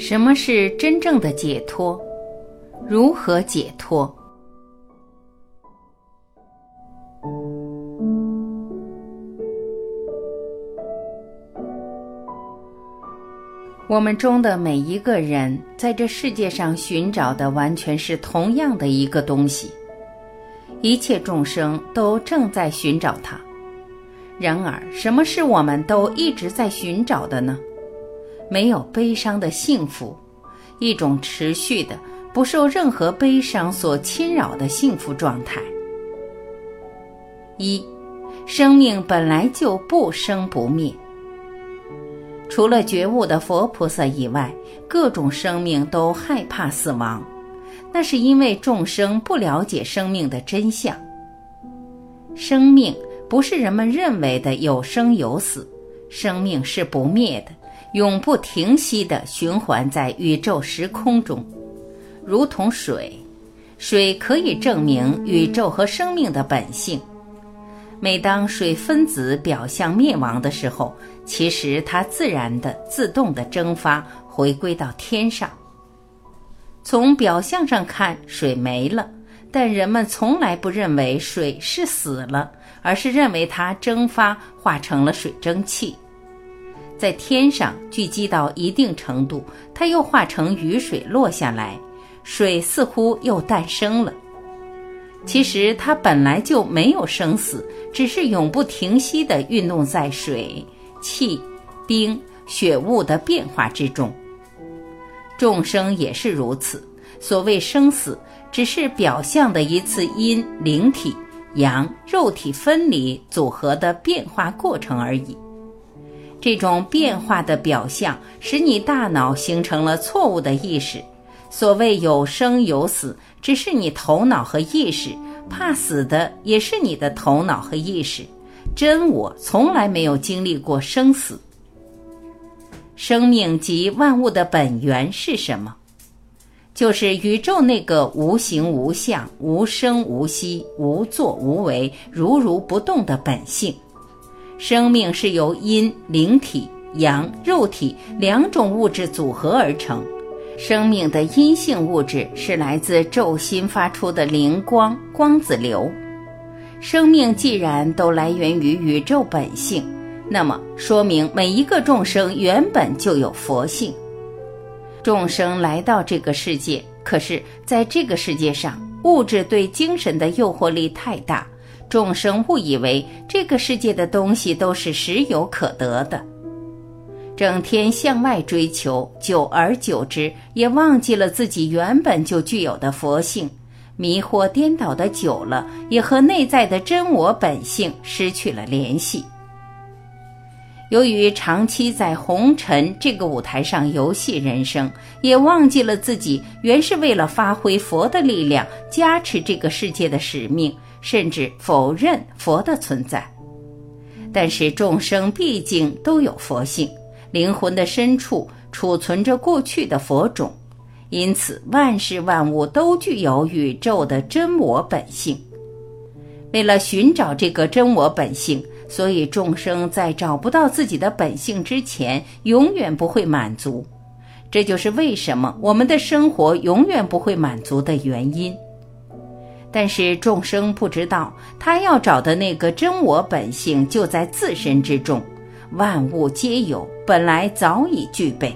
什么是真正的解脱？如何解脱？我们中的每一个人，在这世界上寻找的完全是同样的一个东西，一切众生都正在寻找它。然而，什么是我们都一直在寻找的呢？没有悲伤的幸福，一种持续的、不受任何悲伤所侵扰的幸福状态。一，生命本来就不生不灭。除了觉悟的佛菩萨以外，各种生命都害怕死亡，那是因为众生不了解生命的真相。生命不是人们认为的有生有死，生命是不灭的。永不停息的循环在宇宙时空中，如同水。水可以证明宇宙和生命的本性。每当水分子表象灭亡的时候，其实它自然的、自动的蒸发，回归到天上。从表象上看，水没了，但人们从来不认为水是死了，而是认为它蒸发化成了水蒸气。在天上聚集到一定程度，它又化成雨水落下来，水似乎又诞生了。其实它本来就没有生死，只是永不停息地运动在水、气、冰、雪雾的变化之中。众生也是如此。所谓生死，只是表象的一次阴灵体、阳肉体分离组合的变化过程而已。这种变化的表象，使你大脑形成了错误的意识。所谓有生有死，只是你头脑和意识；怕死的也是你的头脑和意识。真我从来没有经历过生死。生命及万物的本源是什么？就是宇宙那个无形无相、无声无息、无作无为、如如不动的本性。生命是由阴灵体、阳肉体两种物质组合而成。生命的阴性物质是来自昼心发出的灵光光子流。生命既然都来源于宇宙本性，那么说明每一个众生原本就有佛性。众生来到这个世界，可是在这个世界上，物质对精神的诱惑力太大。众生误以为这个世界的东西都是实有可得的，整天向外追求，久而久之也忘记了自己原本就具有的佛性，迷惑颠倒的久了，也和内在的真我本性失去了联系。由于长期在红尘这个舞台上游戏人生，也忘记了自己原是为了发挥佛的力量，加持这个世界的使命。甚至否认佛的存在，但是众生毕竟都有佛性，灵魂的深处储存着过去的佛种，因此万事万物都具有宇宙的真我本性。为了寻找这个真我本性，所以众生在找不到自己的本性之前，永远不会满足。这就是为什么我们的生活永远不会满足的原因。但是众生不知道，他要找的那个真我本性就在自身之中，万物皆有，本来早已具备，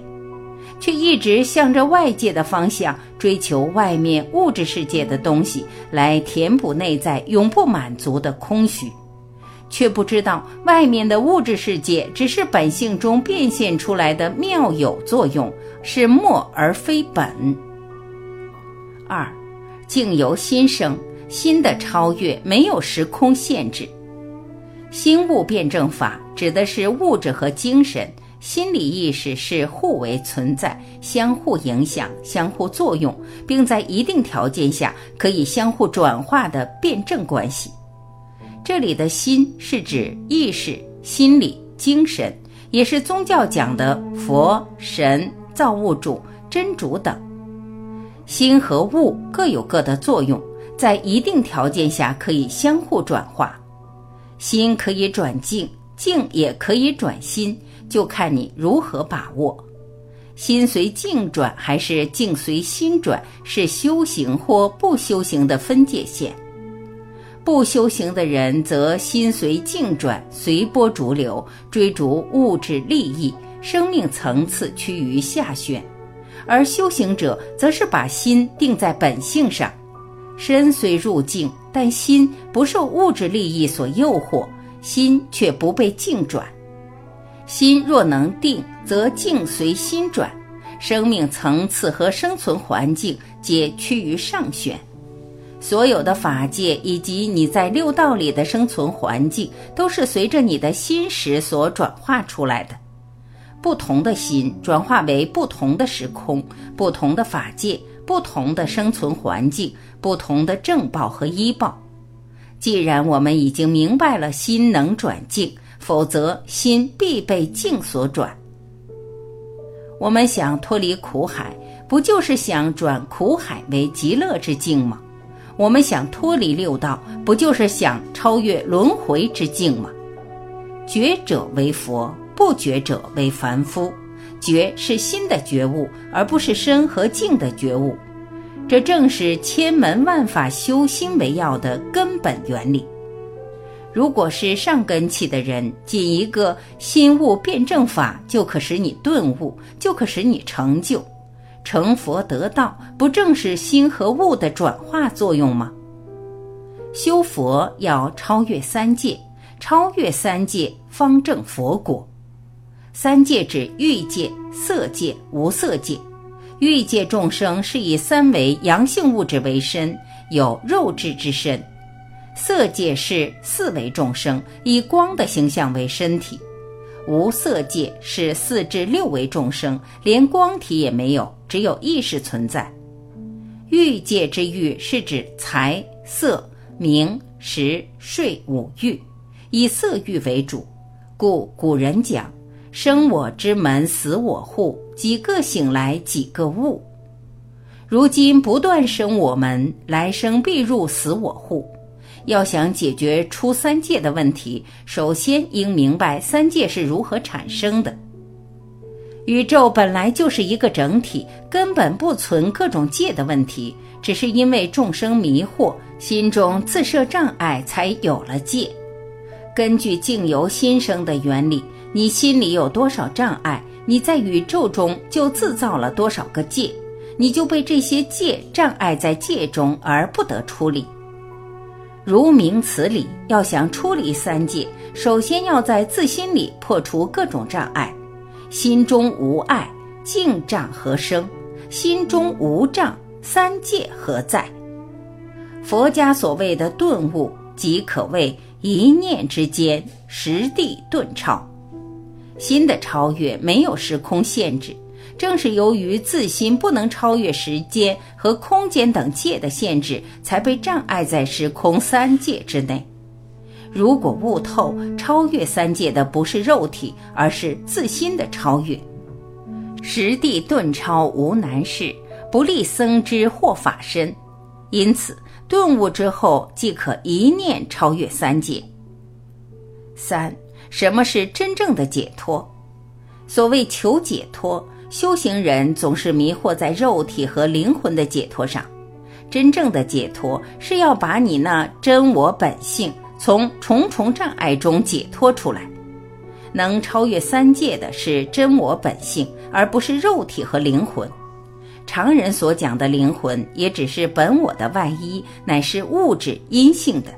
却一直向着外界的方向追求外面物质世界的东西，来填补内在永不满足的空虚，却不知道外面的物质世界只是本性中变现出来的妙有作用，是末而非本。二。境由心生，心的超越没有时空限制。心物辩证法指的是物质和精神、心理意识是互为存在、相互影响、相互作用，并在一定条件下可以相互转化的辩证关系。这里的心是指意识、心理、精神，也是宗教讲的佛、神、造物主、真主等。心和物各有各的作用，在一定条件下可以相互转化。心可以转境，境也可以转心，就看你如何把握。心随境转还是境随心转，是修行或不修行的分界线。不修行的人则心随境转，随波逐流，追逐物质利益，生命层次趋于下旋；而修行者则是把心定在本性上，身虽入境，但心不受物质利益所诱惑，心却不被境转。心若能定，则境随心转，生命层次和生存环境皆趋于上旋。所有的法界以及你在六道里的生存环境，都是随着你的心识所转化出来的。不同的心转化为不同的时空、不同的法界、不同的生存环境、不同的正报和依报。既然我们已经明白了心能转境。否则，心必被境所转。我们想脱离苦海，不就是想转苦海为极乐之境吗？我们想脱离六道，不就是想超越轮回之境吗？觉者为佛，不觉者为凡夫。觉是心的觉悟，而不是身和境的觉悟。这正是千门万法修心为要的根本原理。如果是上根器的人，仅一个心悟辩证法就可使你顿悟，就可使你成就。成佛得道，不正是心和物的转化作用吗？修佛要超越三界，超越三界方正佛果。三界指欲界、色界、无色界。欲界众生是以三维阳性物质为身，有肉质之身。色界是四维众生，以光的形象为身体；无色界是四至六维众生，连光体也没有，只有意识存在。欲界之欲是指财、色、名、食、睡五欲，以色欲为主，故古人讲：“生我之门，死我户，几个醒来几个悟。”如今不断生我门，来生必入死我户。要想解决出三界的问题，首先应明白三界是如何产生的。宇宙本来就是一个整体，根本不存各种界的问题，只是因为众生迷惑，心中自设障碍，才有了界。根据境由心生的原理，你心里有多少障碍，你在宇宙中就制造了多少个界，你就被这些界障碍在界中而不得出离。如明此理，要想出离三界，首先要在自心里破除各种障碍。心中无碍，境障何生？心中无障，三界何在？佛家所谓的顿悟，即可谓一念之间，实地顿超。心的超越没有时空限制。正是由于自心不能超越时间和空间等界的限制，才被障碍在时空三界之内。如果悟透，超越三界的不是肉体，而是自心的超越。实地顿超无难事，不立僧之或法身。因此，顿悟之后即可一念超越三界。三，什么是真正的解脱？所谓求解脱。修行人总是迷惑在肉体和灵魂的解脱上，真正的解脱是要把你那真我本性从重重障碍中解脱出来。能超越三界的是真我本性，而不是肉体和灵魂。常人所讲的灵魂，也只是本我的外衣，乃是物质阴性的。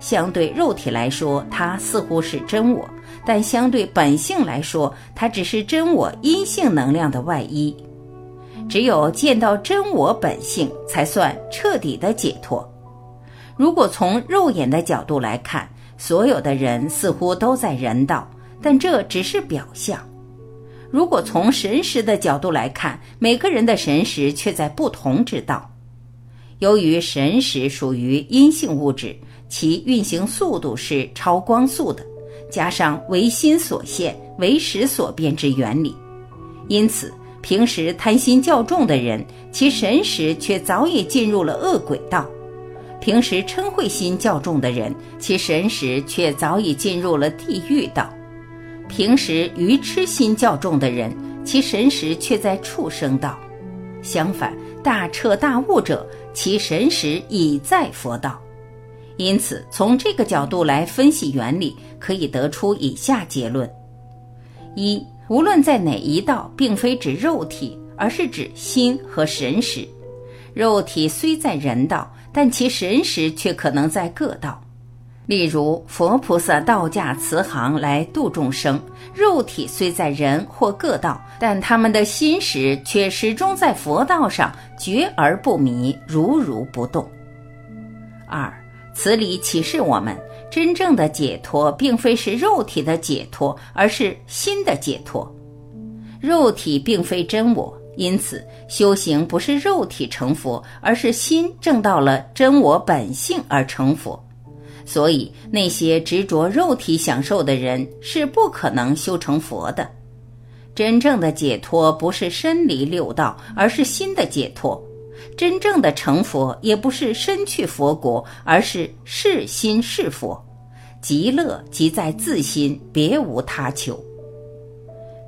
相对肉体来说，它似乎是真我。但相对本性来说，它只是真我阴性能量的外衣。只有见到真我本性，才算彻底的解脱。如果从肉眼的角度来看，所有的人似乎都在人道，但这只是表象。如果从神识的角度来看，每个人的神识却在不同之道。由于神识属于阴性物质，其运行速度是超光速的。加上唯心所现、唯识所变之原理，因此平时贪心较重的人，其神识却早已进入了恶鬼道；平时嗔恚心较重的人，其神识却早已进入了地狱道；平时愚痴心较重的人，其神识却在畜生道；相反，大彻大悟者，其神识已在佛道。因此，从这个角度来分析原理，可以得出以下结论：一，无论在哪一道，并非指肉体，而是指心和神识。肉体虽在人道，但其神识却可能在各道。例如，佛菩萨道驾慈航来度众生，肉体虽在人或各道，但他们的心识却始终在佛道上，觉而不迷，如如不动。二。此理启示我们，真正的解脱并非是肉体的解脱，而是心的解脱。肉体并非真我，因此修行不是肉体成佛，而是心证到了真我本性而成佛。所以，那些执着肉体享受的人是不可能修成佛的。真正的解脱不是身离六道，而是心的解脱。真正的成佛，也不是身去佛国，而是是心是佛，极乐即在自心，别无他求。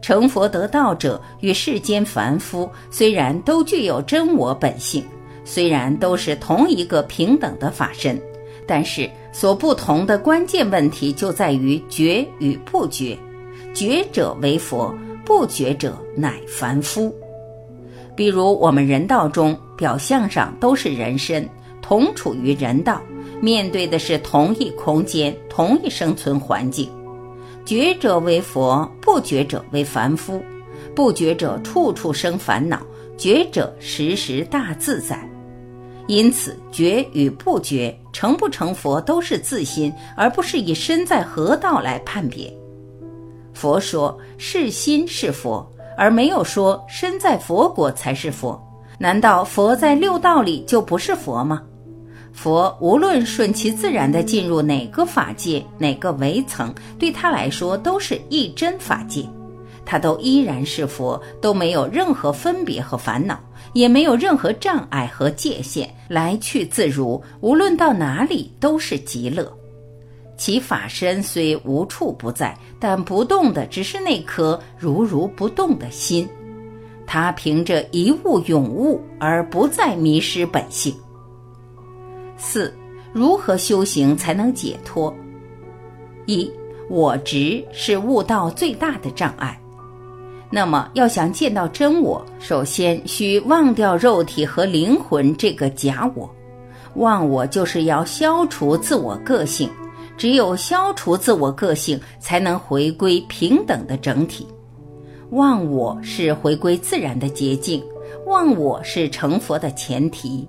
成佛得道者与世间凡夫虽然都具有真我本性，虽然都是同一个平等的法身，但是所不同的关键问题就在于觉与不觉，觉者为佛，不觉者乃凡夫。比如我们人道中。表象上都是人身，同处于人道，面对的是同一空间、同一生存环境。觉者为佛，不觉者为凡夫。不觉者处处生烦恼，觉者时时大自在。因此，觉与不觉，成不成佛都是自心，而不是以身在何道来判别。佛说是心是佛，而没有说身在佛国才是佛。难道佛在六道里就不是佛吗？佛无论顺其自然地进入哪个法界、哪个围层，对他来说都是一真法界，他都依然是佛，都没有任何分别和烦恼，也没有任何障碍和界限，来去自如，无论到哪里都是极乐。其法身虽无处不在，但不动的只是那颗如如不动的心。他凭着一悟永悟而不再迷失本性。四，如何修行才能解脱？一，我执是悟道最大的障碍。那么，要想见到真我，首先需忘掉肉体和灵魂这个假我。忘我就是要消除自我个性，只有消除自我个性，才能回归平等的整体。忘我是回归自然的捷径，忘我是成佛的前提。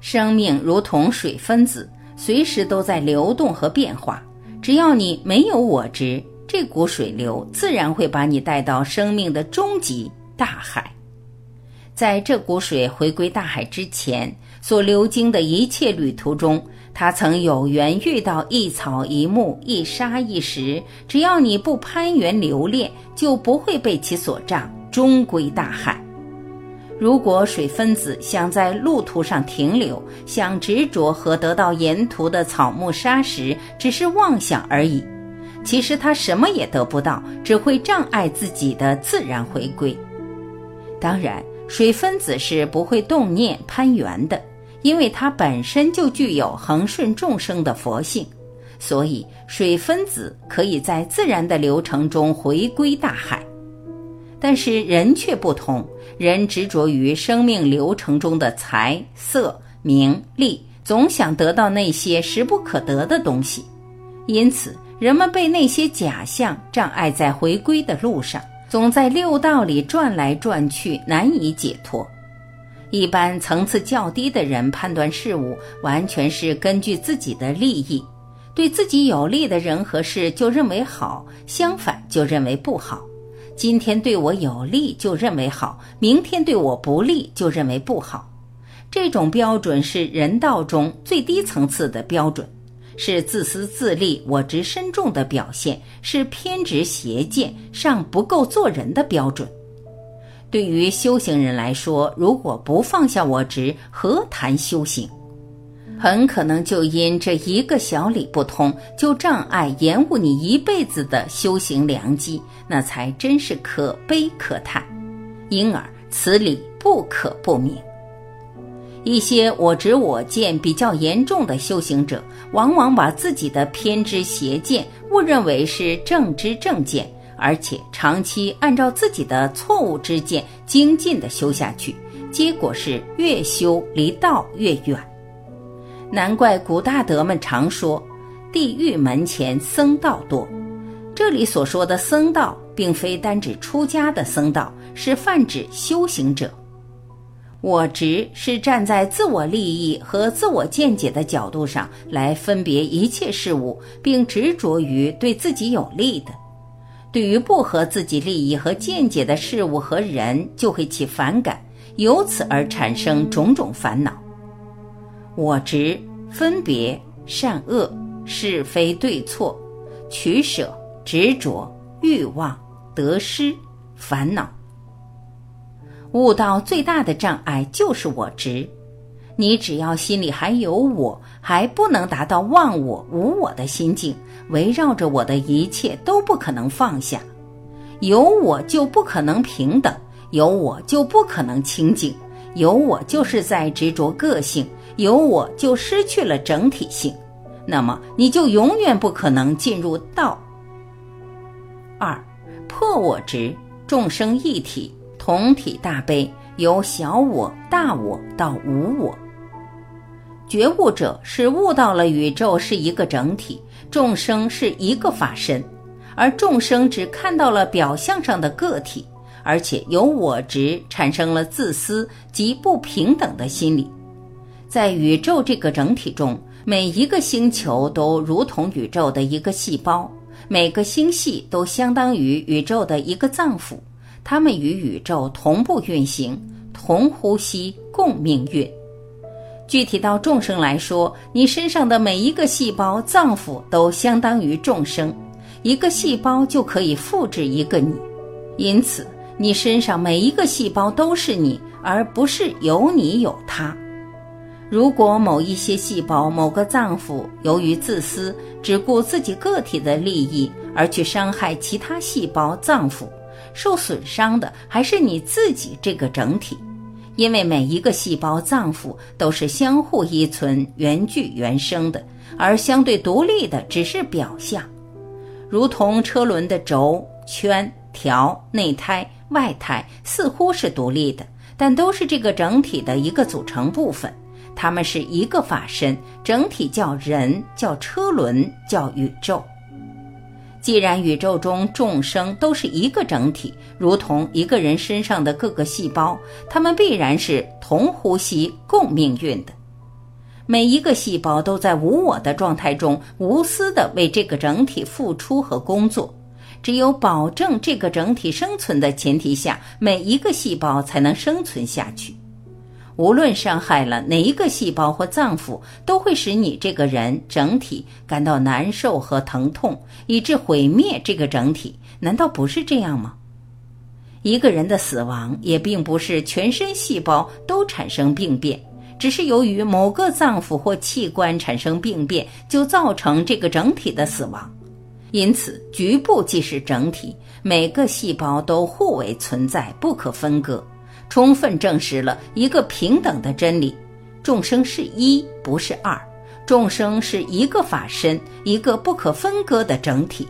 生命如同水分子，随时都在流动和变化。只要你没有我执，这股水流自然会把你带到生命的终极大海。在这股水回归大海之前，所流经的一切旅途中。他曾有缘遇到一草一木一沙一石，只要你不攀援留恋，就不会被其所障，终归大海。如果水分子想在路途上停留，想执着和得到沿途的草木沙石，只是妄想而已。其实他什么也得不到，只会障碍自己的自然回归。当然，水分子是不会动念攀援的。因为它本身就具有恒顺众生的佛性，所以水分子可以在自然的流程中回归大海。但是人却不同，人执着于生命流程中的财色名利，总想得到那些实不可得的东西，因此人们被那些假象障碍在回归的路上，总在六道里转来转去，难以解脱。一般层次较低的人判断事物，完全是根据自己的利益，对自己有利的人和事就认为好，相反就认为不好。今天对我有利就认为好，明天对我不利就认为不好。这种标准是人道中最低层次的标准，是自私自利、我执深重的表现，是偏执邪见、尚不够做人的标准。对于修行人来说，如果不放下我执，何谈修行？很可能就因这一个小理不通，就障碍延误你一辈子的修行良机，那才真是可悲可叹。因而此理不可不明。一些我执我见比较严重的修行者，往往把自己的偏执邪见误认为是正知正见，而且长期按照自己的错误之见精进的修下去，结果是越修离道越远。难怪古大德们常说：“地狱门前僧道多。”这里所说的僧道，并非单指出家的僧道，是泛指修行者。我执是站在自我利益和自我见解的角度上来分别一切事物，并执着于对自己有利的；对于不合自己利益和见解的事物和人，就会起反感，由此而产生种种烦恼。我执、分别、善恶、是非对错、取舍、执着、欲望、得失、烦恼。悟道最大的障碍就是我执，你只要心里还有我，还不能达到忘我、无我的心境，围绕着我的一切都不可能放下。有我就不可能平等，有我就不可能清净，有我就是在执着个性，有我就失去了整体性，那么你就永远不可能进入道。二，破我执，众生一体。同体大悲，由小我、大我到无我。觉悟者是悟到了宇宙是一个整体，众生是一个法身，而众生只看到了表象上的个体，而且由我执产生了自私及不平等的心理。在宇宙这个整体中，每一个星球都如同宇宙的一个细胞，每个星系都相当于宇宙的一个脏腑。它们与宇宙同步运行，同呼吸，共命运。具体到众生来说，你身上的每一个细胞、脏腑都相当于众生，一个细胞就可以复制一个你。因此，你身上每一个细胞都是你，而不是有你有他。如果某一些细胞、某个脏腑由于自私，只顾自己个体的利益，而去伤害其他细胞、脏腑。受损伤的还是你自己这个整体，因为每一个细胞、脏腑都是相互依存、缘聚缘生的，而相对独立的只是表象，如同车轮的轴、圈、条、内胎、外胎似乎是独立的，但都是这个整体的一个组成部分，它们是一个法身，整体叫人，叫车轮，叫宇宙。既然宇宙中众生都是一个整体，如同一个人身上的各个细胞，他们必然是同呼吸、共命运的。每一个细胞都在无我的状态中，无私的为这个整体付出和工作。只有保证这个整体生存的前提下，每一个细胞才能生存下去。无论伤害了哪一个细胞或脏腑，都会使你这个人整体感到难受和疼痛，以致毁灭这个整体。难道不是这样吗？一个人的死亡也并不是全身细胞都产生病变，只是由于某个脏腑或器官产生病变，就造成这个整体的死亡。因此，局部即是整体，每个细胞都互为存在，不可分割。充分证实了一个平等的真理：众生是一，不是二；众生是一个法身，一个不可分割的整体。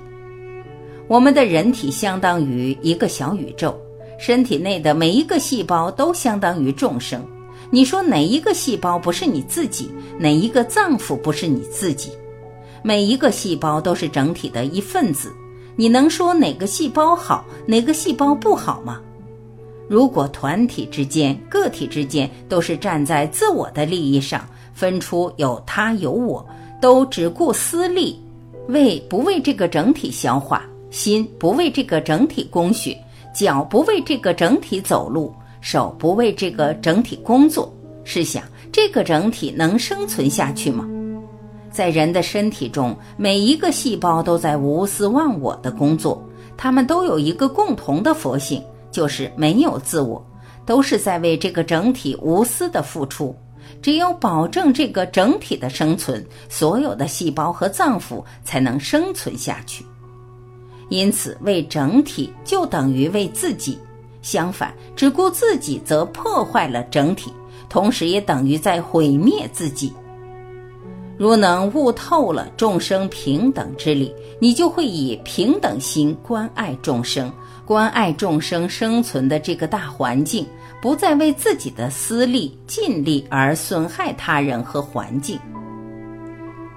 我们的人体相当于一个小宇宙，身体内的每一个细胞都相当于众生。你说哪一个细胞不是你自己？哪一个脏腑不是你自己？每一个细胞都是整体的一份子。你能说哪个细胞好，哪个细胞不好吗？如果团体之间、个体之间都是站在自我的利益上，分出有他有我，都只顾私利，胃不为这个整体消化，心不为这个整体供血，脚不为这个整体走路，手不为这个整体工作，试想这个整体能生存下去吗？在人的身体中，每一个细胞都在无私忘我的工作，他们都有一个共同的佛性。就是没有自我，都是在为这个整体无私的付出。只有保证这个整体的生存，所有的细胞和脏腑才能生存下去。因此，为整体就等于为自己；相反，只顾自己则破坏了整体，同时也等于在毁灭自己。如能悟透了众生平等之理，你就会以平等心关爱众生，关爱众生生存的这个大环境，不再为自己的私利尽力而损害他人和环境。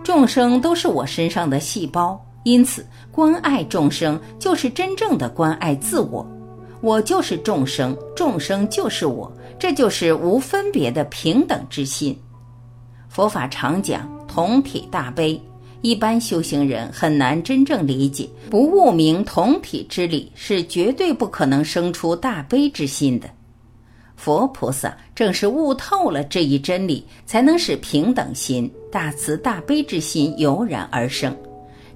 众生都是我身上的细胞，因此关爱众生就是真正的关爱自我。我就是众生，众生就是我，这就是无分别的平等之心。佛法常讲。同体大悲，一般修行人很难真正理解。不悟明同体之理，是绝对不可能生出大悲之心的。佛菩萨正是悟透了这一真理，才能使平等心、大慈大悲之心油然而生。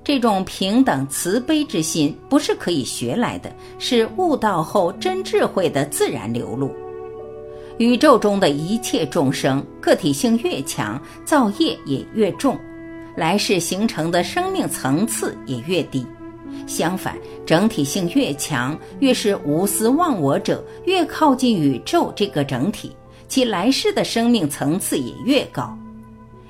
这种平等慈悲之心，不是可以学来的，是悟道后真智慧的自然流露。宇宙中的一切众生，个体性越强，造业也越重，来世形成的生命层次也越低。相反，整体性越强，越是无私忘我者，越靠近宇宙这个整体，其来世的生命层次也越高。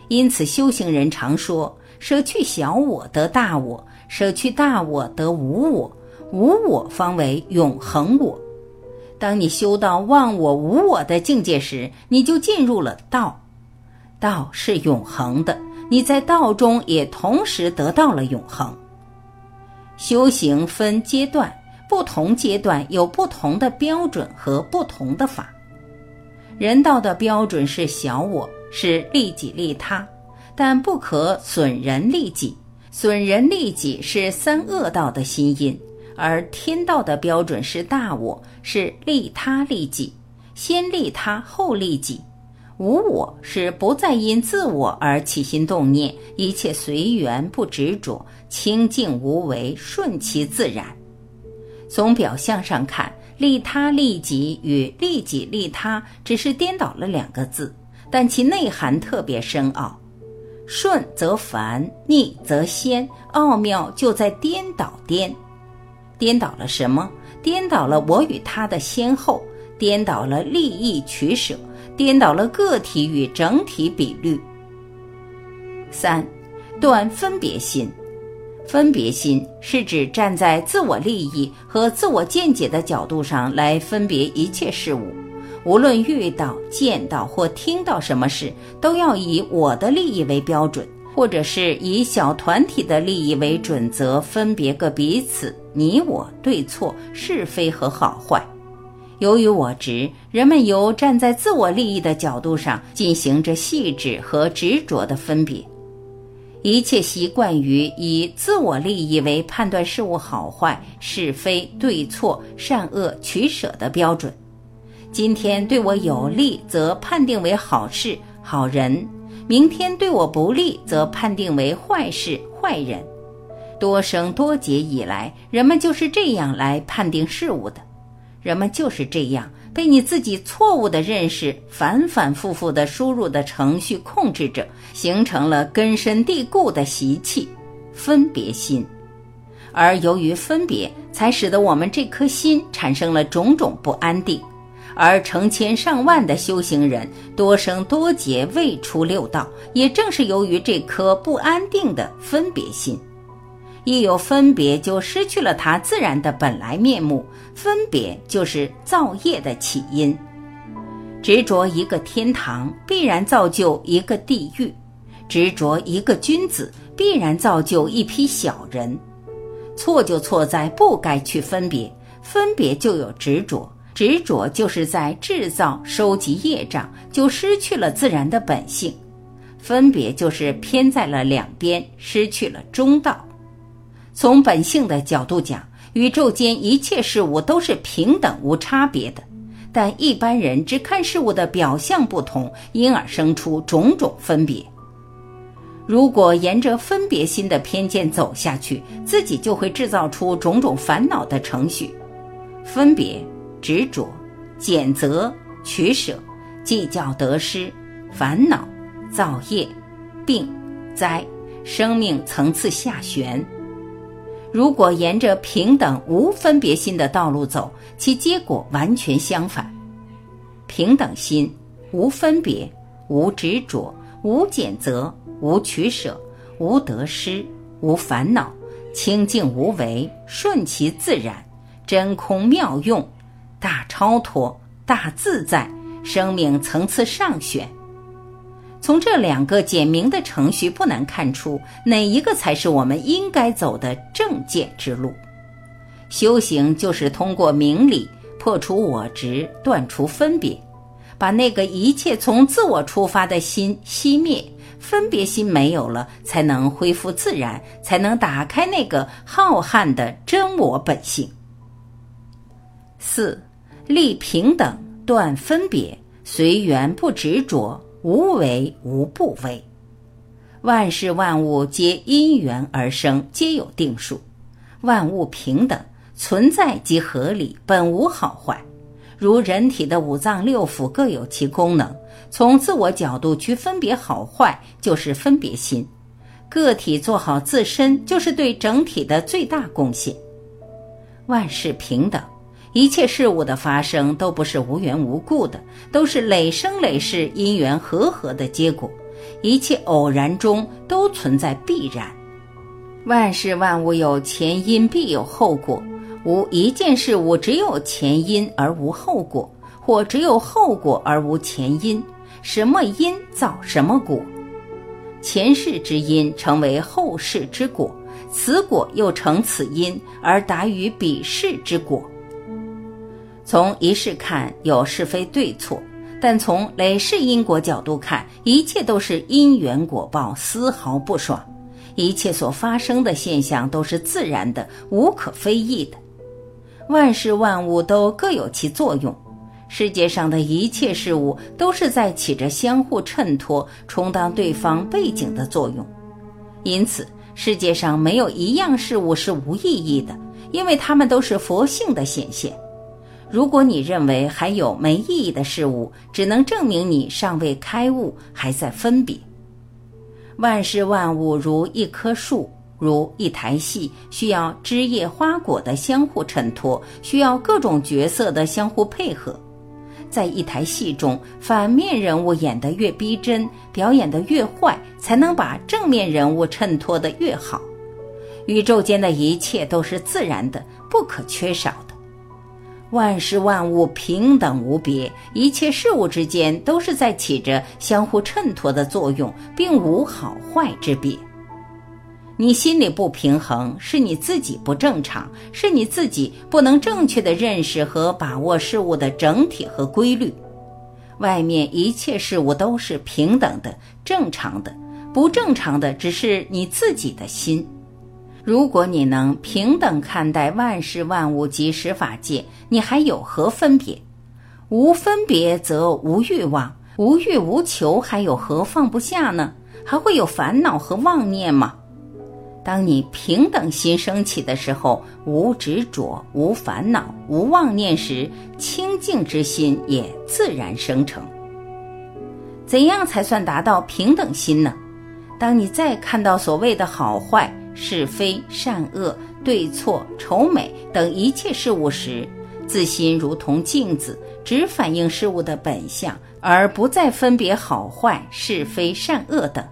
因此，修行人常说：舍去小我得大我，舍去大我得无我，无我方为永恒我。当你修到忘我无我的境界时，你就进入了道。道是永恒的，你在道中也同时得到了永恒。修行分阶段，不同阶段有不同的标准和不同的法。人道的标准是小我，是利己利他，但不可损人利己。损人利己是三恶道的心因。而天道的标准是大我，是利他利己，先利他后利己。无我是不再因自我而起心动念，一切随缘不执着，清净无为，顺其自然。从表象上看，利他利己与利己利他只是颠倒了两个字，但其内涵特别深奥。顺则凡，逆则仙，奥妙就在颠倒颠。颠倒了什么？颠倒了我与他的先后，颠倒了利益取舍，颠倒了个体与整体比率。三，断分别心。分别心是指站在自我利益和自我见解的角度上来分别一切事物，无论遇到、见到或听到什么事，都要以我的利益为标准。或者是以小团体的利益为准则，分别个彼此、你我、对错、是非和好坏。由于我执，人们由站在自我利益的角度上进行着细致和执着的分别，一切习惯于以自我利益为判断事物好坏、是非对错、善恶取舍的标准。今天对我有利，则判定为好事、好人。明天对我不利，则判定为坏事、坏人。多生多劫以来，人们就是这样来判定事物的。人们就是这样被你自己错误的认识、反反复复的输入的程序控制着，形成了根深蒂固的习气——分别心。而由于分别，才使得我们这颗心产生了种种不安定。而成千上万的修行人多生多劫未出六道，也正是由于这颗不安定的分别心。一有分别，就失去了它自然的本来面目。分别就是造业的起因。执着一个天堂，必然造就一个地狱；执着一个君子，必然造就一批小人。错就错在不该去分别，分别就有执着。执着就是在制造、收集业障，就失去了自然的本性；分别就是偏在了两边，失去了中道。从本性的角度讲，宇宙间一切事物都是平等无差别的，但一般人只看事物的表象不同，因而生出种种分别。如果沿着分别心的偏见走下去，自己就会制造出种种烦恼的程序，分别。执着、拣择、取舍、计较得失、烦恼、造业、病、灾，生命层次下旋。如果沿着平等无分别心的道路走，其结果完全相反。平等心，无分别，无执着，无拣择，无取舍，无得失，无烦恼，清净无为，顺其自然，真空妙用，大超脱，大自在，生命层次上选。从这两个简明的程序，不难看出哪一个才是我们应该走的正见之路。修行就是通过明理破除我执，断除分别，把那个一切从自我出发的心熄灭，分别心没有了，才能恢复自然，才能打开那个浩瀚的真我本性。四，立平等，断分别，随缘不执着。无为无不为，万事万物皆因缘而生，皆有定数。万物平等，存在即合理，本无好坏。如人体的五脏六腑各有其功能，从自我角度去分别好坏，就是分别心。个体做好自身，就是对整体的最大贡献。万事平等。一切事物的发生都不是无缘无故的，都是累生累世因缘和合的结果。一切偶然中都存在必然。万事万物有前因，必有后果。无一件事物只有前因而无后果，或只有后果而无前因。什么因造什么果？前世之因成为后世之果，此果又成此因而达于彼世之果。从一世看有是非对错，但从累世因果角度看，一切都是因缘果报，丝毫不爽。一切所发生的现象都是自然的，无可非议的。万事万物都各有其作用，世界上的一切事物都是在起着相互衬托、充当对方背景的作用。因此，世界上没有一样事物是无意义的，因为它们都是佛性的显现。如果你认为还有没意义的事物，只能证明你尚未开悟，还在分别。万事万物如一棵树，如一台戏，需要枝叶花果的相互衬托，需要各种角色的相互配合。在一台戏中，反面人物演得越逼真，表演得越坏，才能把正面人物衬托得越好。宇宙间的一切都是自然的，不可缺少的。万事万物平等无别，一切事物之间都是在起着相互衬托的作用，并无好坏之别。你心里不平衡，是你自己不正常，是你自己不能正确的认识和把握事物的整体和规律。外面一切事物都是平等的、正常的，不正常的只是你自己的心。如果你能平等看待万事万物及十法界，你还有何分别？无分别则无欲望，无欲无求，还有何放不下呢？还会有烦恼和妄念吗？当你平等心升起的时候，无执着、无烦恼、无妄念时，清净之心也自然生成。怎样才算达到平等心呢？当你再看到所谓的好坏。是非善恶对错丑美等一切事物时，自心如同镜子，只反映事物的本相，而不再分别好坏是非善恶等。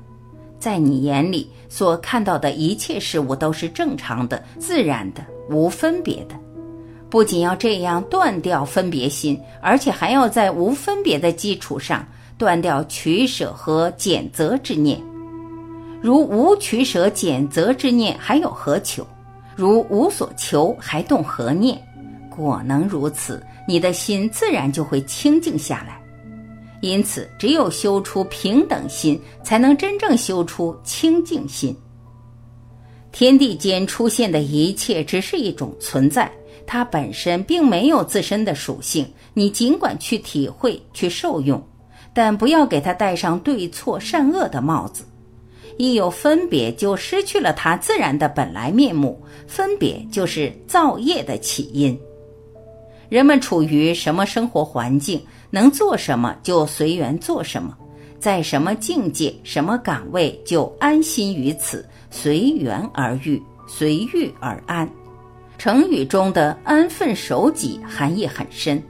在你眼里所看到的一切事物都是正常的、自然的、无分别的。不仅要这样断掉分别心，而且还要在无分别的基础上断掉取舍和拣择之念。如无取舍拣择之念，还有何求？如无所求，还动何念？果能如此，你的心自然就会清净下来。因此，只有修出平等心，才能真正修出清净心。天地间出现的一切，只是一种存在，它本身并没有自身的属性。你尽管去体会、去受用，但不要给它戴上对错善恶的帽子。一有分别，就失去了它自然的本来面目。分别就是造业的起因。人们处于什么生活环境，能做什么就随缘做什么。在什么境界、什么岗位，就安心于此，随缘而遇，随遇而安。成语中的“安分守己”含义很深。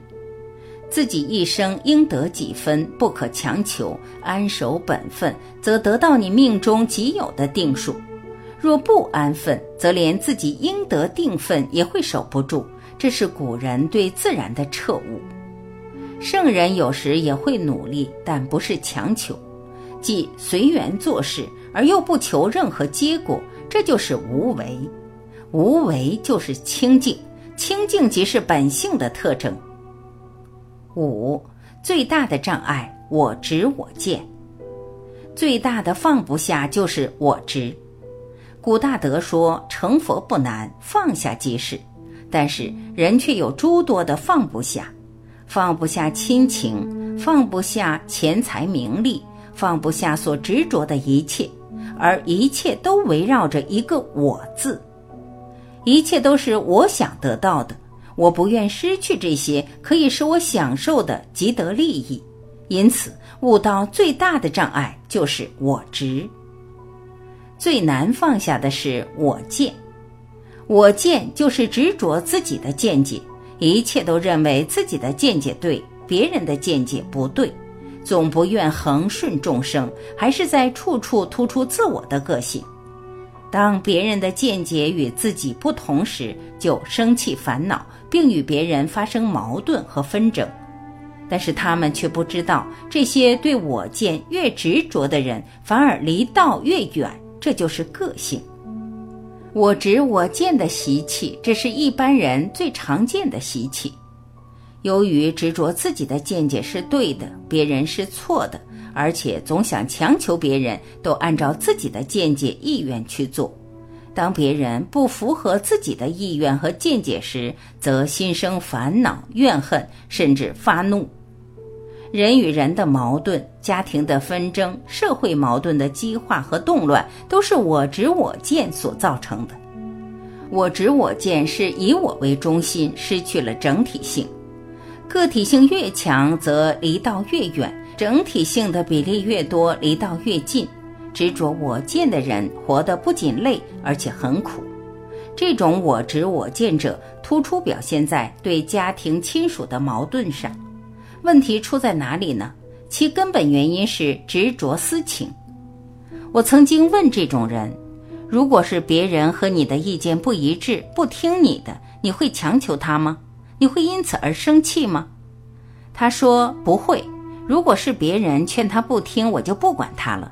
自己一生应得几分，不可强求，安守本分，则得到你命中即有的定数；若不安分，则连自己应得定分也会守不住。这是古人对自然的彻悟。圣人有时也会努力，但不是强求，即随缘做事，而又不求任何结果，这就是无为。无为就是清净，清净即是本性的特征。五最大的障碍，我执我见。最大的放不下就是我执。古大德说：“成佛不难，放下即是。”但是人却有诸多的放不下，放不下亲情，放不下钱财名利，放不下所执着的一切，而一切都围绕着一个“我”字，一切都是我想得到的，我不愿失去这些可以使我享受的即得利益，因此悟道最大的障碍就是我执，最难放下的是我见。我见就是执着自己的见解，一切都认为自己的见解对，别人的见解不对，总不愿恒顺众生，还是在处处突出自我的个性。当别人的见解与自己不同时，就生气烦恼，并与别人发生矛盾和纷争。但是他们却不知道，这些对我见越执着的人，反而离道越远。这就是个性。我执我见的习气，这是一般人最常见的习气。由于执着自己的见解是对的，别人是错的，而且总想强求别人都按照自己的见解意愿去做。当别人不符合自己的意愿和见解时，则心生烦恼、怨恨，甚至发怒。人与人的矛盾、家庭的纷争、社会矛盾的激化和动乱，都是我执我见所造成的。我执我见是以我为中心，失去了整体性。个体性越强，则离道越远；整体性的比例越多，离道越近。执着我见的人，活得不仅累，而且很苦。这种我执我见者，突出表现在对家庭亲属的矛盾上。问题出在哪里呢？其根本原因是执着私情。我曾经问这种人：如果是别人和你的意见不一致，不听你的，你会强求他吗？你会因此而生气吗？他说不会。如果是别人劝他不听，我就不管他了。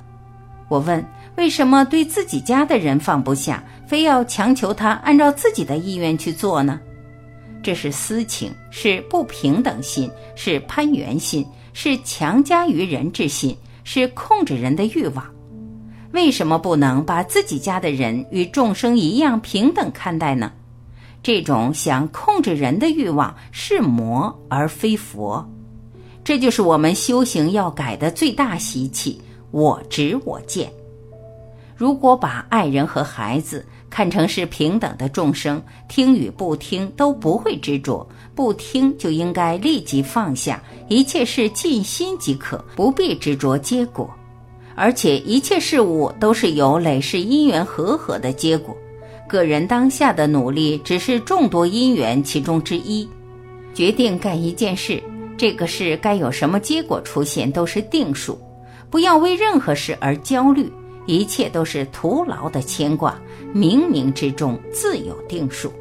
我问：为什么对自己家的人放不下，非要强求他按照自己的意愿去做呢？这是私情，是不平等心，是攀缘心，是强加于人之心，是控制人的欲望。为什么不能把自己家的人与众生一样平等看待呢？这种想控制人的欲望是魔而非佛，这就是我们修行要改的最大习气——我执我见。如果把爱人和孩子，看成是平等的众生，听与不听都不会执着，不听就应该立即放下，一切事尽心即可，不必执着结果。而且一切事物都是由累世因缘和合的结果，个人当下的努力只是众多因缘其中之一。决定干一件事，这个事该有什么结果出现都是定数，不要为任何事而焦虑。一切都是徒劳的牵挂，冥冥之中自有定数。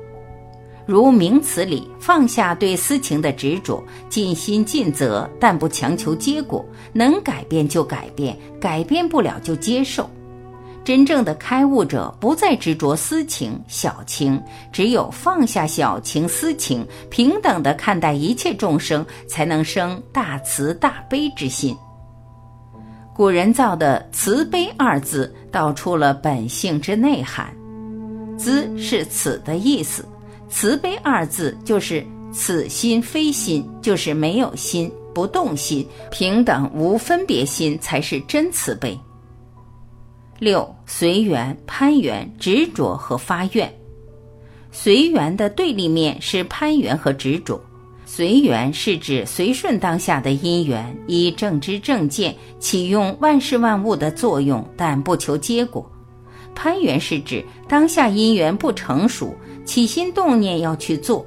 如名词里放下对私情的执着，尽心尽责，但不强求结果，能改变就改变，改变不了就接受。真正的开悟者不再执着私情小情，只有放下小情私情，平等的看待一切众生，才能生大慈大悲之心。古人造的“慈悲”二字，道出了本性之内涵。“兹”是“此”的意思，“慈悲”二字就是“此心非心”，就是没有心、不动心、平等无分别心，才是真慈悲。六随缘、攀缘、执着和发愿。随缘的对立面是攀缘和执着，随缘是指随顺当下的因缘，以正知正见启用万事万物的作用，但不求结果。攀缘是指当下因缘不成熟，起心动念要去做。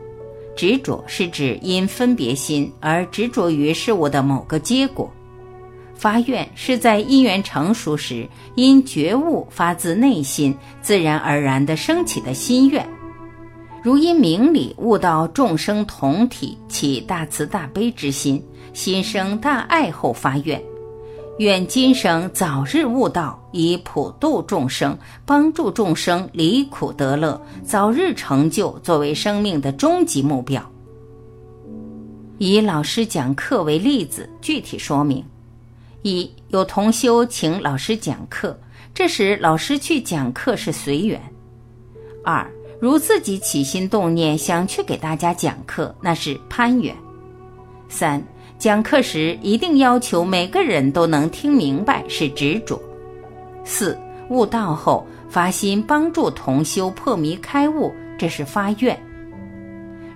执着是指因分别心而执着于事物的某个结果。发愿是在因缘成熟时，因觉悟发自内心，自然而然地升起的心愿。如因明理悟到众生同体，起大慈大悲之心，心生大爱后发愿，愿今生早日悟道，以普度众生，帮助众生离苦得乐，早日成就作为生命的终极目标。以老师讲课为例子，具体说明：一有同修请老师讲课，这时老师去讲课是随缘；二。如自己起心动念想去给大家讲课，那是攀缘。三讲课时一定要求每个人都能听明白，是执着。四悟道后发心帮助同修破迷开悟，这是发愿。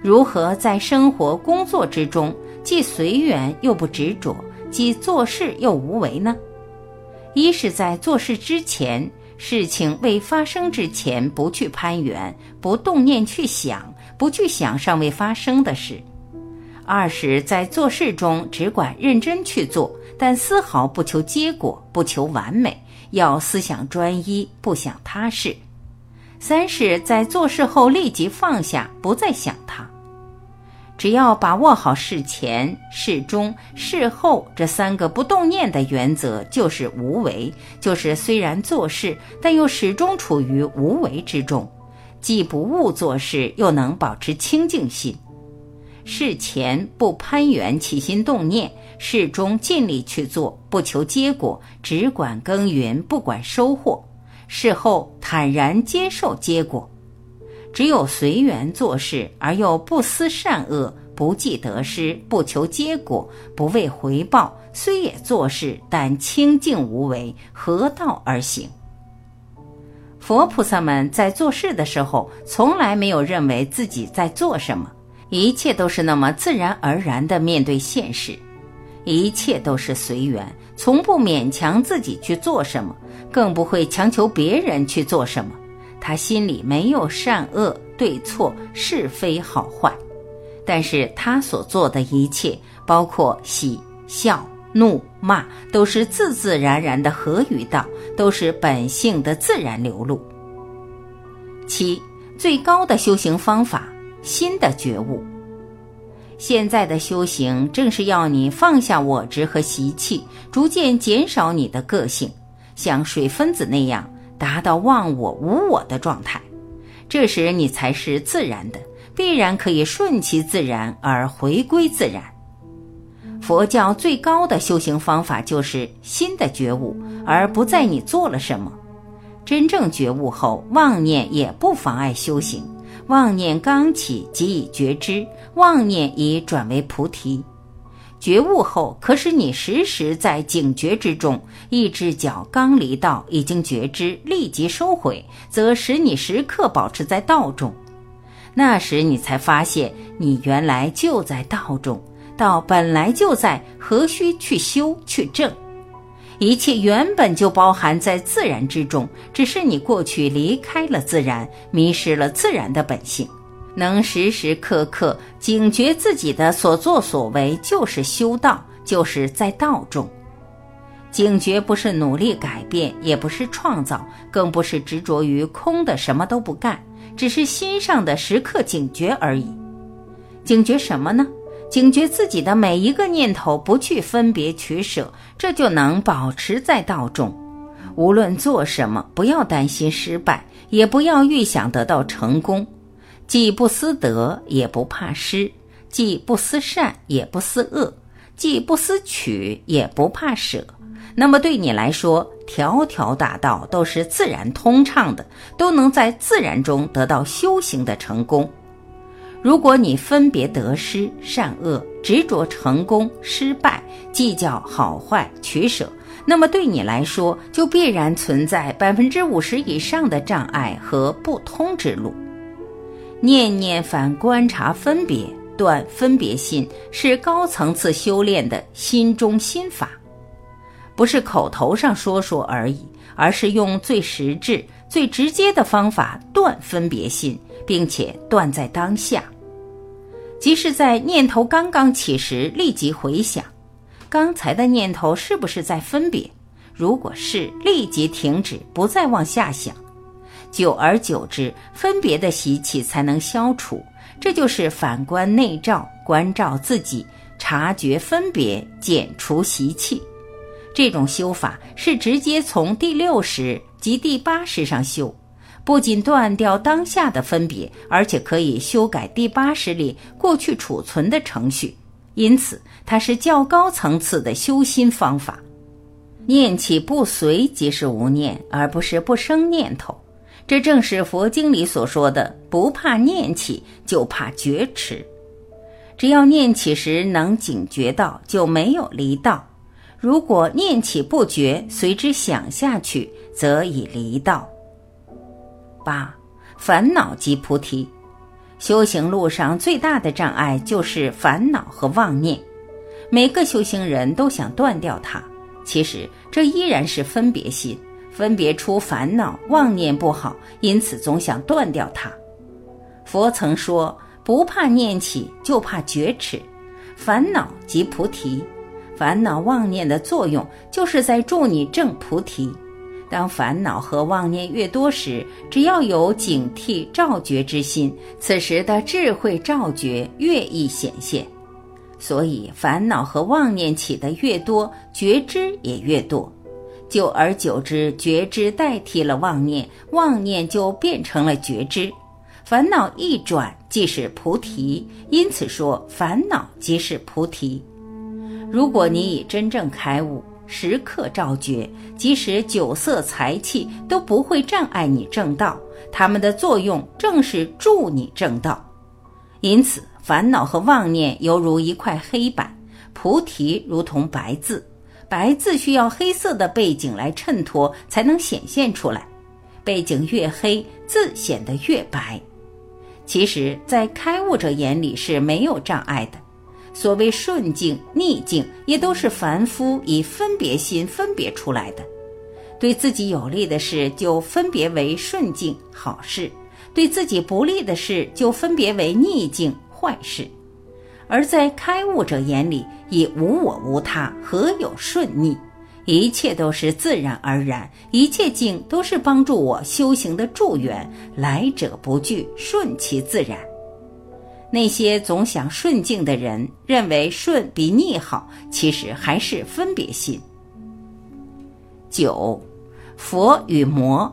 如何在生活工作之中既随缘又不执着，既做事又无为呢？一是在做事之前。事情未发生之前，不去攀缘，不动念去想，不去想尚未发生的事；二是，在做事中只管认真去做，但丝毫不求结果，不求完美，要思想专一，不想他事；三是，在做事后立即放下，不再想他。只要把握好事前、事中、事后这三个不动念的原则，就是无为，就是虽然做事，但又始终处于无为之中，既不误做事，又能保持清净心。事前不攀缘起心动念，事中尽力去做，不求结果，只管耕耘，不管收获；事后坦然接受结果。只有随缘做事，而又不思善恶，不计得失，不求结果，不为回报，虽也做事，但清净无为，合道而行。佛菩萨们在做事的时候，从来没有认为自己在做什么，一切都是那么自然而然的面对现实，一切都是随缘，从不勉强自己去做什么，更不会强求别人去做什么。他心里没有善恶对错是非好坏，但是他所做的一切，包括喜笑怒骂，都是自自然然的合于道，都是本性的自然流露。七最高的修行方法，心的觉悟。现在的修行正是要你放下我执和习气，逐渐减少你的个性，像水分子那样。达到忘我无我的状态，这时你才是自然的，必然可以顺其自然而回归自然。佛教最高的修行方法就是心的觉悟，而不在你做了什么。真正觉悟后，妄念也不妨碍修行。妄念刚起，即已觉知；妄念已转为菩提。觉悟后，可使你时时在警觉之中；一只脚刚离道，已经觉知，立即收回，则使你时刻保持在道中。那时你才发现，你原来就在道中，道本来就在，何须去修去证？一切原本就包含在自然之中，只是你过去离开了自然，迷失了自然的本性。能时时刻刻警觉自己的所作所为，就是修道，就是在道中。警觉不是努力改变，也不是创造，更不是执着于空的什么都不干，只是心上的时刻警觉而已。警觉什么呢？警觉自己的每一个念头，不去分别取舍，这就能保持在道中。无论做什么，不要担心失败，也不要预想得到成功。既不思得，也不怕失；既不思善，也不思恶；既不思取，也不怕舍。那么对你来说，条条大道都是自然通畅的，都能在自然中得到修行的成功。如果你分别得失、善恶，执着成功、失败，计较好坏、取舍，那么对你来说，就必然存在百分之五十以上的障碍和不通之路。念念反观察分别，断分别心是高层次修炼的心中心法，不是口头上说说而已，而是用最实质、最直接的方法断分别心，并且断在当下，即是在念头刚刚起时立即回想，刚才的念头是不是在分别？如果是，立即停止，不再往下想。久而久之，分别的习气才能消除。这就是反观内照，关照自己，察觉分别，减除习气。这种修法是直接从第六识及第八识上修，不仅断掉当下的分别，而且可以修改第八识里过去储存的程序。因此，它是较高层次的修心方法。念起不随即是无念，而不是不生念头。这正是佛经里所说的“不怕念起，就怕觉迟”。只要念起时能警觉到，就没有离道；如果念起不觉，随之想下去，则已离道。八烦恼即菩提。修行路上最大的障碍就是烦恼和妄念。每个修行人都想断掉它，其实这依然是分别心。分别出烦恼妄念不好，因此总想断掉它。佛曾说：“不怕念起，就怕觉迟。烦恼即菩提，烦恼妄念的作用就是在助你证菩提。当烦恼和妄念越多时，只要有警惕照觉之心，此时的智慧照觉越易显现。所以，烦恼和妄念起的越多，觉知也越多。”久而久之，觉知代替了妄念，妄念就变成了觉知，烦恼一转即是菩提。因此说，烦恼即是菩提。如果你已真正开悟，时刻照觉，即使酒色财气都不会障碍你正道，它们的作用正是助你正道。因此，烦恼和妄念犹如一块黑板，菩提如同白字。白字需要黑色的背景来衬托，才能显现出来。背景越黑，字显得越白。其实，在开悟者眼里是没有障碍的。所谓顺境、逆境，也都是凡夫以分别心分别出来的。对自己有利的事，就分别为顺境好事；对自己不利的事，就分别为逆境坏事。而在开悟者眼里，已无我无他，何有顺逆？一切都是自然而然，一切境都是帮助我修行的助缘，来者不拒，顺其自然。那些总想顺境的人，认为顺比逆好，其实还是分别心。九，佛与魔，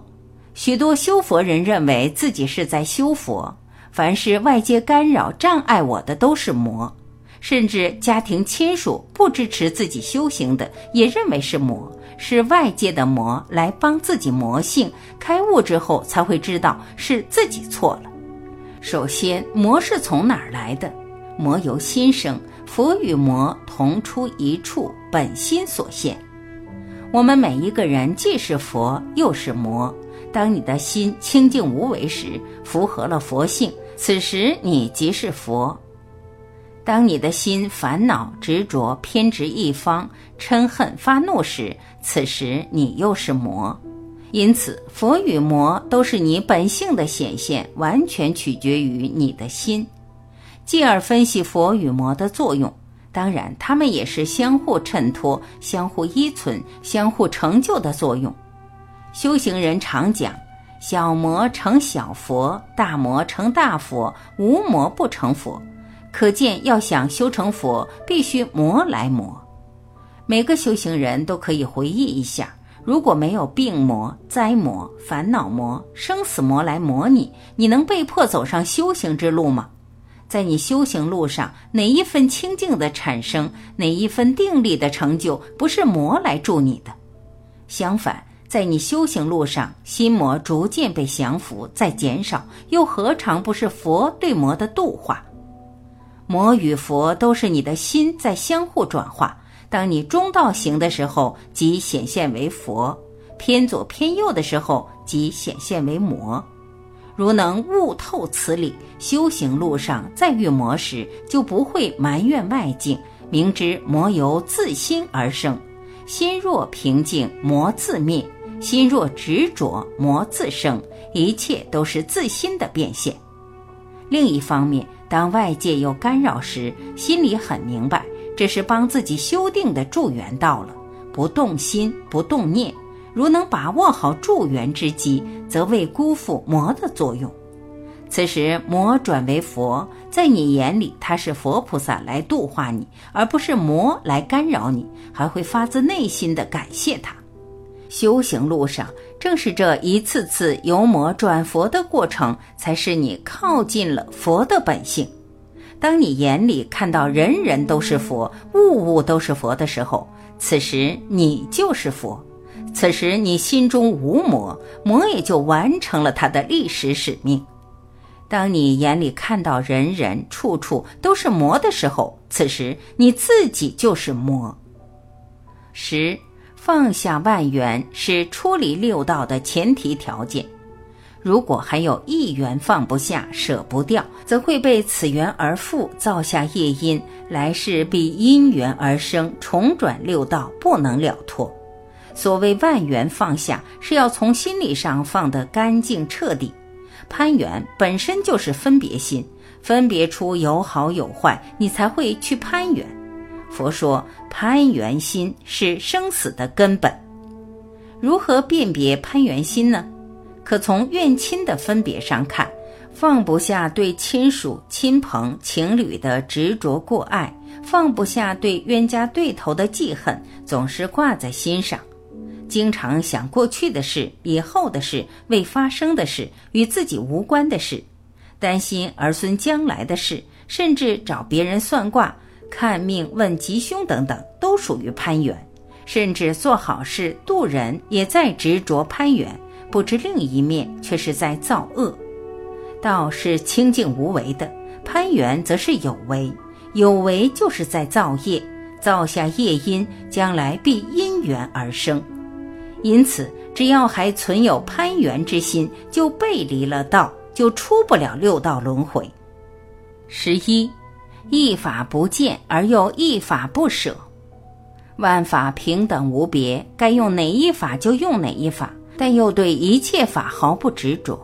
许多修佛人认为自己是在修佛。凡是外界干扰、障碍我的都是魔，甚至家庭亲属不支持自己修行的，也认为是魔，是外界的魔来帮自己魔性。开悟之后才会知道是自己错了。首先，魔是从哪儿来的？魔由心生，佛与魔同出一处，本心所现。我们每一个人既是佛，又是魔。当你的心清净无为时，符合了佛性。此时你即是佛。当你的心烦恼、执着、偏执一方、嗔恨、发怒时，此时你又是魔。因此，佛与魔都是你本性的显现，完全取决于你的心。继而分析佛与魔的作用，当然，他们也是相互衬托、相互依存、相互成就的作用。修行人常讲。小魔成小佛，大魔成大佛，无魔不成佛。可见，要想修成佛，必须魔来磨。每个修行人都可以回忆一下：如果没有病魔、灾魔、烦恼魔、生死魔来磨你，你能被迫走上修行之路吗？在你修行路上，哪一份清净的产生，哪一份定力的成就，不是魔来助你的？相反。在你修行路上，心魔逐渐被降服，在减少，又何尝不是佛对魔的度化？魔与佛都是你的心在相互转化。当你中道行的时候，即显现为佛；偏左偏右的时候，即显现为魔。如能悟透此理，修行路上再遇魔时，就不会埋怨外境，明知魔由自心而生。心若平静，魔自灭；心若执着，魔自生。一切都是自心的变现。另一方面，当外界有干扰时，心里很明白，这是帮自己修定的助缘到了，不动心，不动念。如能把握好助缘之机，则未辜负魔的作用。此时魔转为佛，在你眼里他是佛菩萨来度化你，而不是魔来干扰你，还会发自内心的感谢他。修行路上，正是这一次次由魔转佛的过程，才使你靠近了佛的本性。当你眼里看到人人都是佛，物物都是佛的时候，此时你就是佛。此时你心中无魔，魔也就完成了他的历史使命。当你眼里看到人人处处都是魔的时候，此时你自己就是魔。十放下万缘是出离六道的前提条件。如果还有一缘放不下、舍不掉，则会被此缘而复造下业因，来世必因缘而生，重转六道，不能了脱。所谓万缘放下，是要从心理上放得干净彻底。攀缘本身就是分别心，分别出有好有坏，你才会去攀缘。佛说攀缘心是生死的根本。如何辨别攀缘心呢？可从怨亲的分别上看，放不下对亲属、亲朋、情侣的执着过爱，放不下对冤家对头的记恨，总是挂在心上。经常想过去的事、以后的事、未发生的事、与自己无关的事，担心儿孙将来的事，甚至找别人算卦、看命、问吉凶等等，都属于攀缘。甚至做好事、渡人，也在执着攀缘，不知另一面却是在造恶。道是清净无为的，攀缘则是有为，有为就是在造业，造下业因，将来必因缘而生。因此，只要还存有攀缘之心，就背离了道，就出不了六道轮回。十一，一法不见而又一法不舍，万法平等无别，该用哪一法就用哪一法，但又对一切法毫不执着。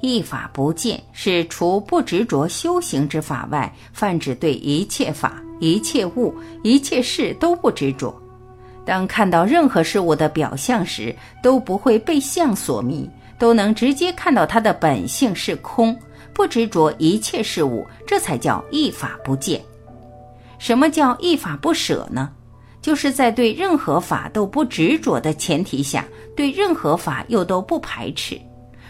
一法不见是除不执着修行之法外，泛指对一切法、一切物、一切事都不执着。当看到任何事物的表象时，都不会被相所迷，都能直接看到它的本性是空，不执着一切事物，这才叫一法不见。什么叫一法不舍呢？就是在对任何法都不执着的前提下，对任何法又都不排斥。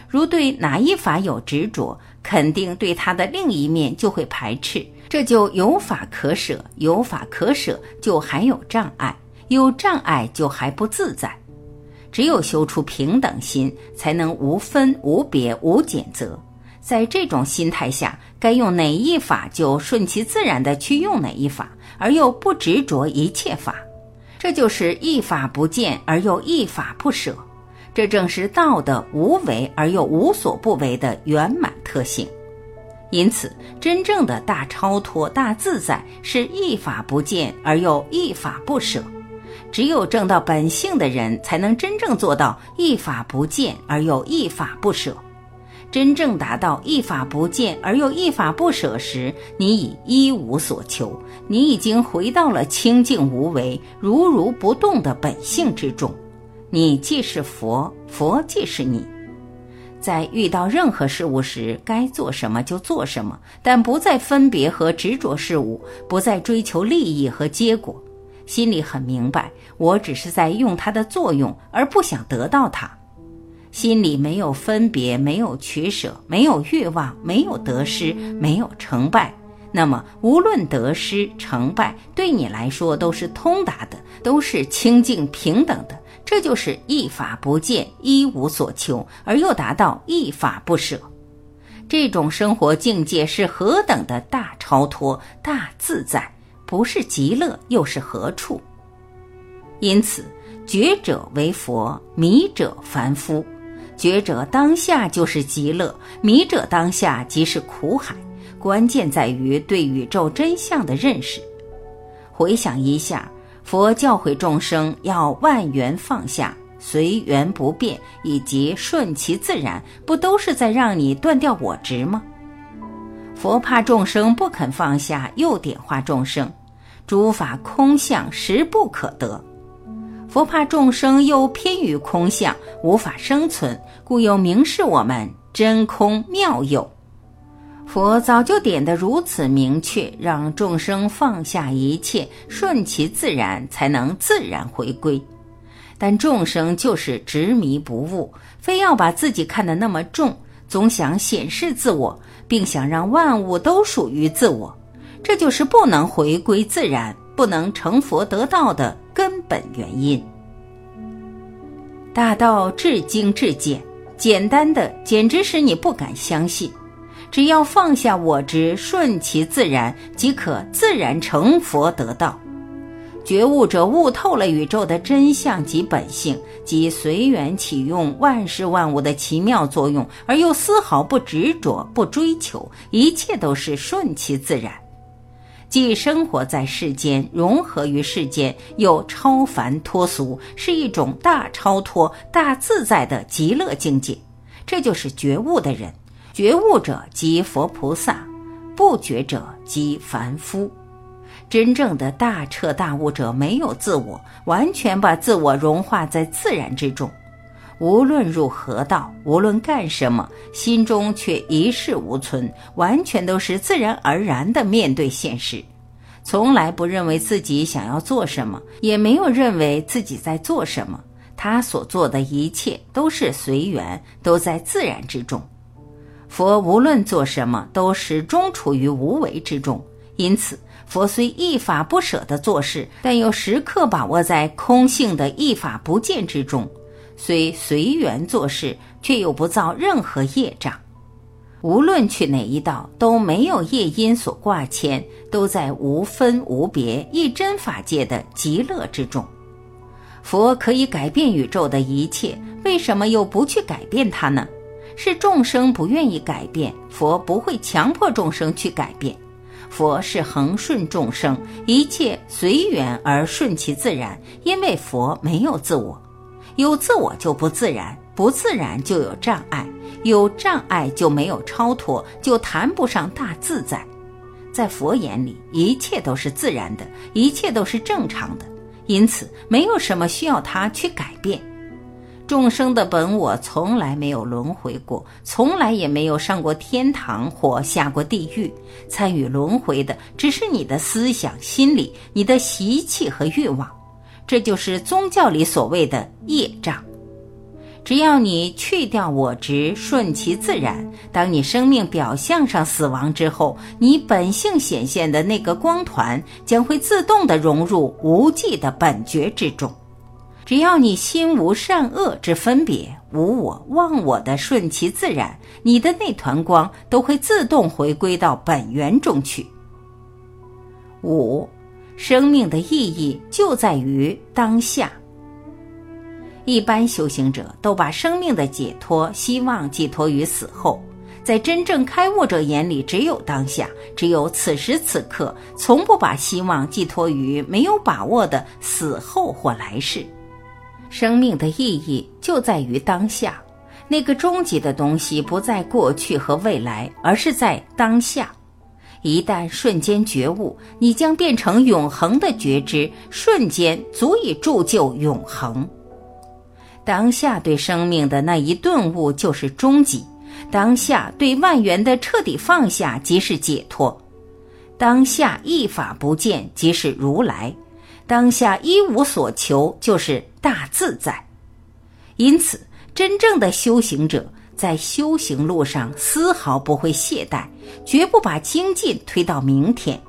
如对哪一法有执着，肯定对它的另一面就会排斥，这就有法可舍，有法可舍就还有障碍。有障碍就还不自在，只有修出平等心，才能无分无别无拣择。在这种心态下，该用哪一法就顺其自然的去用哪一法，而又不执着一切法。这就是一法不见而又一法不舍，这正是道的无为而又无所不为的圆满特性。因此，真正的大超脱、大自在，是一法不见而又一法不舍。只有证到本性的人，才能真正做到一法不见而又一法不舍。真正达到一法不见而又一法不舍时，你已一无所求，你已经回到了清净无为、如如不动的本性之中。你既是佛，佛即是你。在遇到任何事物时，该做什么就做什么，但不再分别和执着事物，不再追求利益和结果。心里很明白，我只是在用它的作用，而不想得到它。心里没有分别，没有取舍，没有欲望，没有得失，没有成败。那么，无论得失成败，对你来说都是通达的，都是清净平等的。这就是一法不见，一无所求，而又达到一法不舍。这种生活境界是何等的大超脱、大自在！不是极乐又是何处？因此，觉者为佛，迷者凡夫。觉者当下就是极乐，迷者当下即是苦海。关键在于对宇宙真相的认识。回想一下，佛教诲众生要万缘放下。随缘不变以及顺其自然，不都是在让你断掉我执吗？佛怕众生不肯放下，又点化众生：诸法空相，实不可得。佛怕众生又偏于空相，无法生存，故又明示我们真空妙有。佛早就点得如此明确，让众生放下一切，顺其自然，才能自然回归。但众生就是执迷不悟，非要把自己看得那么重，总想显示自我，并想让万物都属于自我，这就是不能回归自然、不能成佛得道的根本原因。大道至精至简，简单的简直使你不敢相信。只要放下我执，顺其自然，即可自然成佛得道。觉悟者悟透了宇宙的真相及本性，即随缘启用万事万物的奇妙作用，而又丝毫不执着、不追求，一切都是顺其自然，既生活在世间，融合于世间，又超凡脱俗，是一种大超脱、大自在的极乐境界。这就是觉悟的人。觉悟者即佛菩萨，不觉者即凡夫。真正的大彻大悟者没有自我，完全把自我融化在自然之中。无论入何道，无论干什么，心中却一事无存，完全都是自然而然的面对现实，从来不认为自己想要做什么，也没有认为自己在做什么。他所做的一切都是随缘，都在自然之中。佛无论做什么，都始终处于无为之中，因此。佛虽一法不舍地做事，但又时刻把握在空性的一法不见之中；虽随缘做事，却又不造任何业障。无论去哪一道，都没有业因所挂牵，都在无分无别一真法界的极乐之中。佛可以改变宇宙的一切，为什么又不去改变它呢？是众生不愿意改变，佛不会强迫众生去改变。佛是恒顺众生，一切随缘而顺其自然。因为佛没有自我，有自我就不自然，不自然就有障碍，有障碍就没有超脱，就谈不上大自在。在佛眼里，一切都是自然的，一切都是正常的，因此没有什么需要他去改变。众生的本我从来没有轮回过，从来也没有上过天堂或下过地狱。参与轮回的只是你的思想、心理、你的习气和欲望，这就是宗教里所谓的业障。只要你去掉我执，顺其自然，当你生命表象上死亡之后，你本性显现的那个光团将会自动的融入无际的本觉之中。只要你心无善恶之分别，无我忘我的顺其自然，你的那团光都会自动回归到本源中去。五，生命的意义就在于当下。一般修行者都把生命的解脱希望寄托于死后，在真正开悟者眼里，只有当下，只有此时此刻，从不把希望寄托于没有把握的死后或来世。生命的意义就在于当下，那个终极的东西不在过去和未来，而是在当下。一旦瞬间觉悟，你将变成永恒的觉知，瞬间足以铸就永恒。当下对生命的那一顿悟就是终极，当下对万缘的彻底放下即是解脱，当下一法不见即是如来。当下一无所求，就是大自在。因此，真正的修行者在修行路上丝毫不会懈怠，绝不把精进推到明天。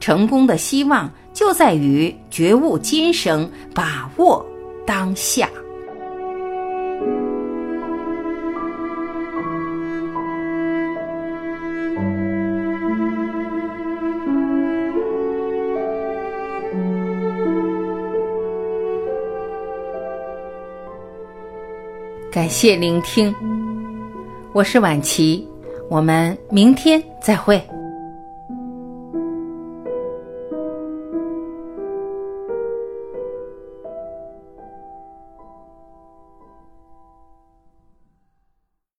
成功的希望就在于觉悟今生，把握当下。感谢聆听，我是晚琪，我们明天再会。